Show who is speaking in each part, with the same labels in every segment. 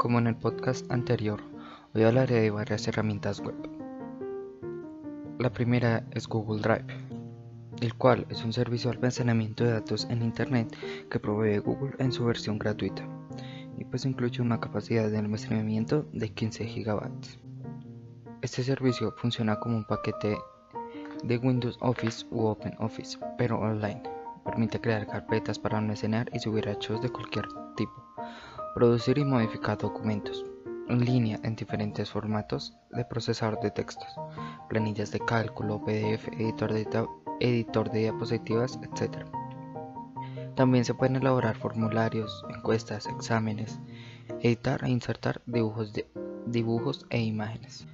Speaker 1: Como en el podcast anterior, hoy hablaré de varias herramientas web. La primera es Google Drive, el cual es un servicio de almacenamiento de datos en Internet que provee Google en su versión gratuita y pues incluye una capacidad de almacenamiento de 15 GB. Este servicio funciona como un paquete de Windows Office u OpenOffice, pero online. Permite crear carpetas para almacenar y subir archivos de cualquier tipo Producir y modificar documentos en línea en diferentes formatos de procesador de textos, planillas de cálculo, PDF, editor de, editor de diapositivas, etc. También se pueden elaborar formularios, encuestas, exámenes, editar e insertar dibujos, dibujos e imágenes.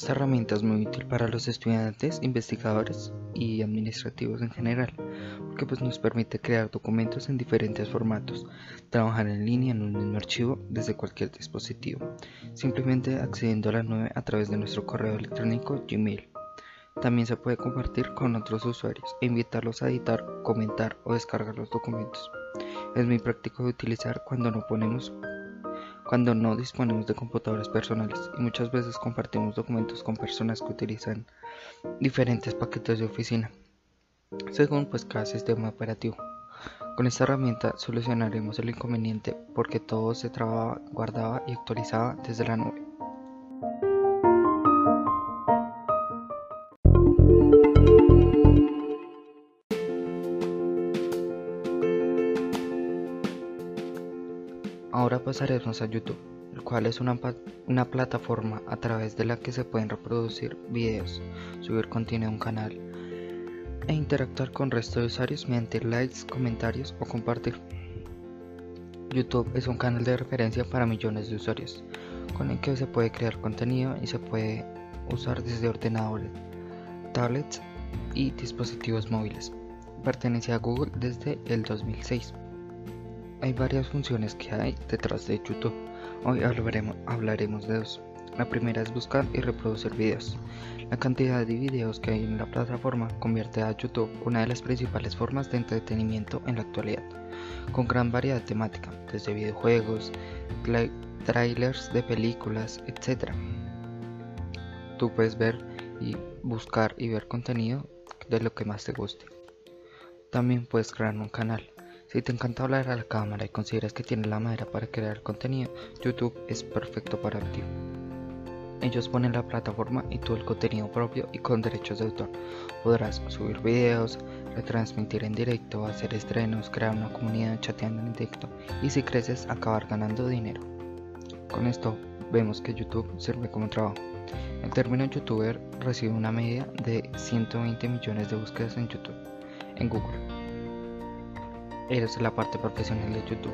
Speaker 1: Esta herramienta es muy útil para los estudiantes, investigadores y administrativos en general, porque pues nos permite crear documentos en diferentes formatos, trabajar en línea en un mismo archivo desde cualquier dispositivo, simplemente accediendo a la nube a través de nuestro correo electrónico Gmail. También se puede compartir con otros usuarios e invitarlos a editar, comentar o descargar los documentos. Es muy práctico de utilizar cuando no ponemos cuando no disponemos de computadores personales y muchas veces compartimos documentos con personas que utilizan diferentes paquetes de oficina, según pues cada sistema operativo. Con esta herramienta solucionaremos el inconveniente porque todo se trababa, guardaba y actualizaba desde la nube. Ahora pasaremos a YouTube, el cual es una, plataforma a través de la que se pueden reproducir videos, subir contenido a un canal e interactuar con el resto de usuarios mediante likes, comentarios o compartir. YouTube es un canal de referencia para millones de usuarios, con el que se puede crear contenido y se puede usar desde ordenadores, tablets y dispositivos móviles. Pertenece a Google desde el 2006. Hay varias funciones que hay detrás de YouTube. Hoy hablaremos, de dos. La primera es buscar y reproducir videos. La cantidad de videos que hay en la plataforma convierte a YouTube una de las principales formas de entretenimiento en la actualidad, con gran variedad temática, desde videojuegos, trailers de películas, etc. Tú puedes ver y buscar y ver contenido de lo que más te guste. También puedes crear un canal. Si te encanta hablar a la cámara y consideras que tienes la madera para crear contenido, YouTube es perfecto para ti. Ellos ponen la plataforma y todo el contenido propio y con derechos de autor. Podrás subir videos, retransmitir en directo, hacer estrenos, crear una comunidad chateando en directo y si creces acabar ganando dinero. Con esto vemos que YouTube sirve como trabajo. El término youtuber recibe una media de 120 millones de búsquedas en YouTube, en Google es la parte profesional de YouTube,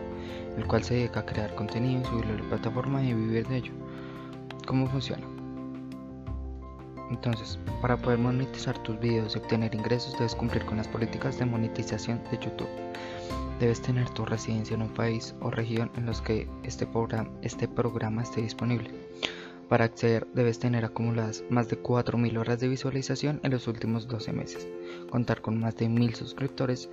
Speaker 1: el cual se dedica a crear contenido, subirlo a la plataforma y vivir de ello. ¿Cómo funciona? Entonces, para poder monetizar tus videos y obtener ingresos, debes cumplir con las políticas de monetización de YouTube. Debes tener tu residencia en un país o región en los que este programa, este programa esté disponible. Para acceder debes tener acumuladas más de 4.000 horas de visualización en los últimos 12 meses, contar con más de 1.000 suscriptores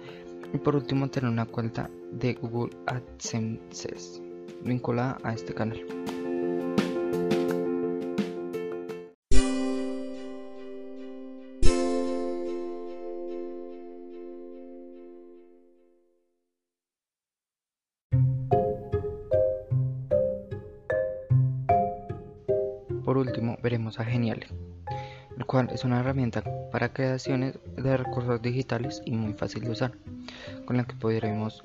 Speaker 1: y por último tener una cuenta de Google AdSense vinculada a este canal. Por último veremos a Genial el cual es una herramienta para creaciones de recursos digitales y muy fácil de usar, con la que podremos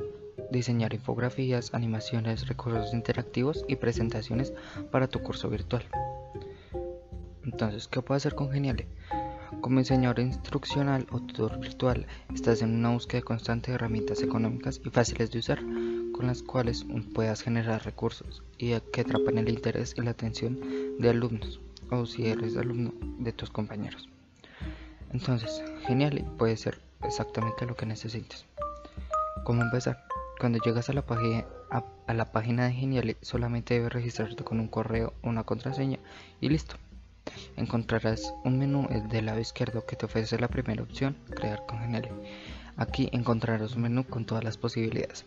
Speaker 1: diseñar infografías, animaciones, recursos interactivos y presentaciones para tu curso virtual. Entonces, ¿qué puedo hacer con Geniale? Como diseñador instruccional o tutor virtual, estás en una búsqueda constante de herramientas económicas y fáciles de usar, con las cuales puedas generar recursos y que atrapen el interés y la atención de alumnos o si eres alumno de tus compañeros. Entonces, Genially puede ser exactamente lo que necesites. ¿Cómo empezar? Cuando llegas a la, página, a, la página de Genially, solamente debes registrarte con un correo una contraseña y listo. Encontrarás un menú del lado izquierdo que te ofrece la primera opción, crear con Genially. Aquí encontrarás un menú con todas las posibilidades.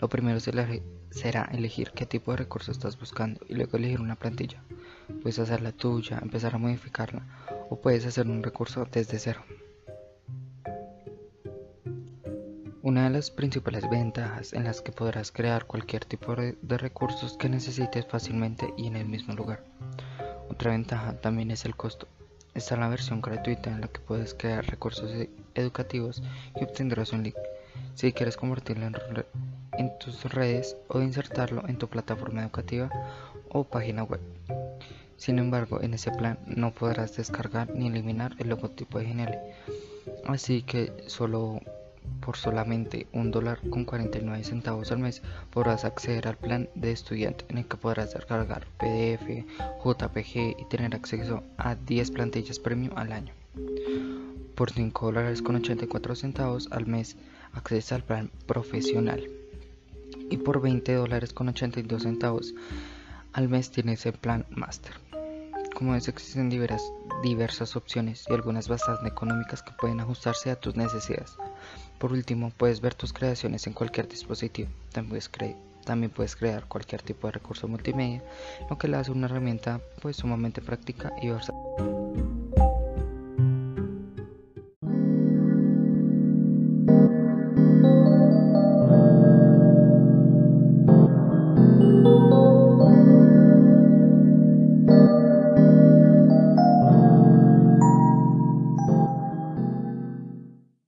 Speaker 1: Lo primero será elegir qué tipo de recurso estás buscando y luego elegir una plantilla. Puedes hacer la tuya, empezar a modificarla o puedes hacer un recurso desde cero. Una de las principales ventajas en las que podrás crear cualquier tipo de recursos que necesites fácilmente y en el mismo lugar. Otra ventaja también es el costo. Está la versión gratuita en la que puedes crear recursos e-, educativos y obtendrás un link si quieres convertirlo en, en tus redes o insertarlo en tu plataforma educativa o página web. Sin embargo, en ese plan no podrás descargar ni eliminar el logotipo de Genial, así que solo por solamente un dólar con 49 centavos al mes podrás acceder al plan de estudiante en el que podrás descargar PDF, JPG y tener acceso a 10 plantillas premium al año. Por 5 dólares con 84 centavos al mes accedes al plan profesional y por 20 dólares con 82 centavos al mes tienes el plan master. Como ves existen diversas, opciones y algunas bastante económicas que pueden ajustarse a tus necesidades. Por último, puedes ver tus creaciones en cualquier dispositivo. También puedes, también puedes crear cualquier tipo de recurso multimedia, lo que le hace una herramienta pues sumamente práctica y versátil.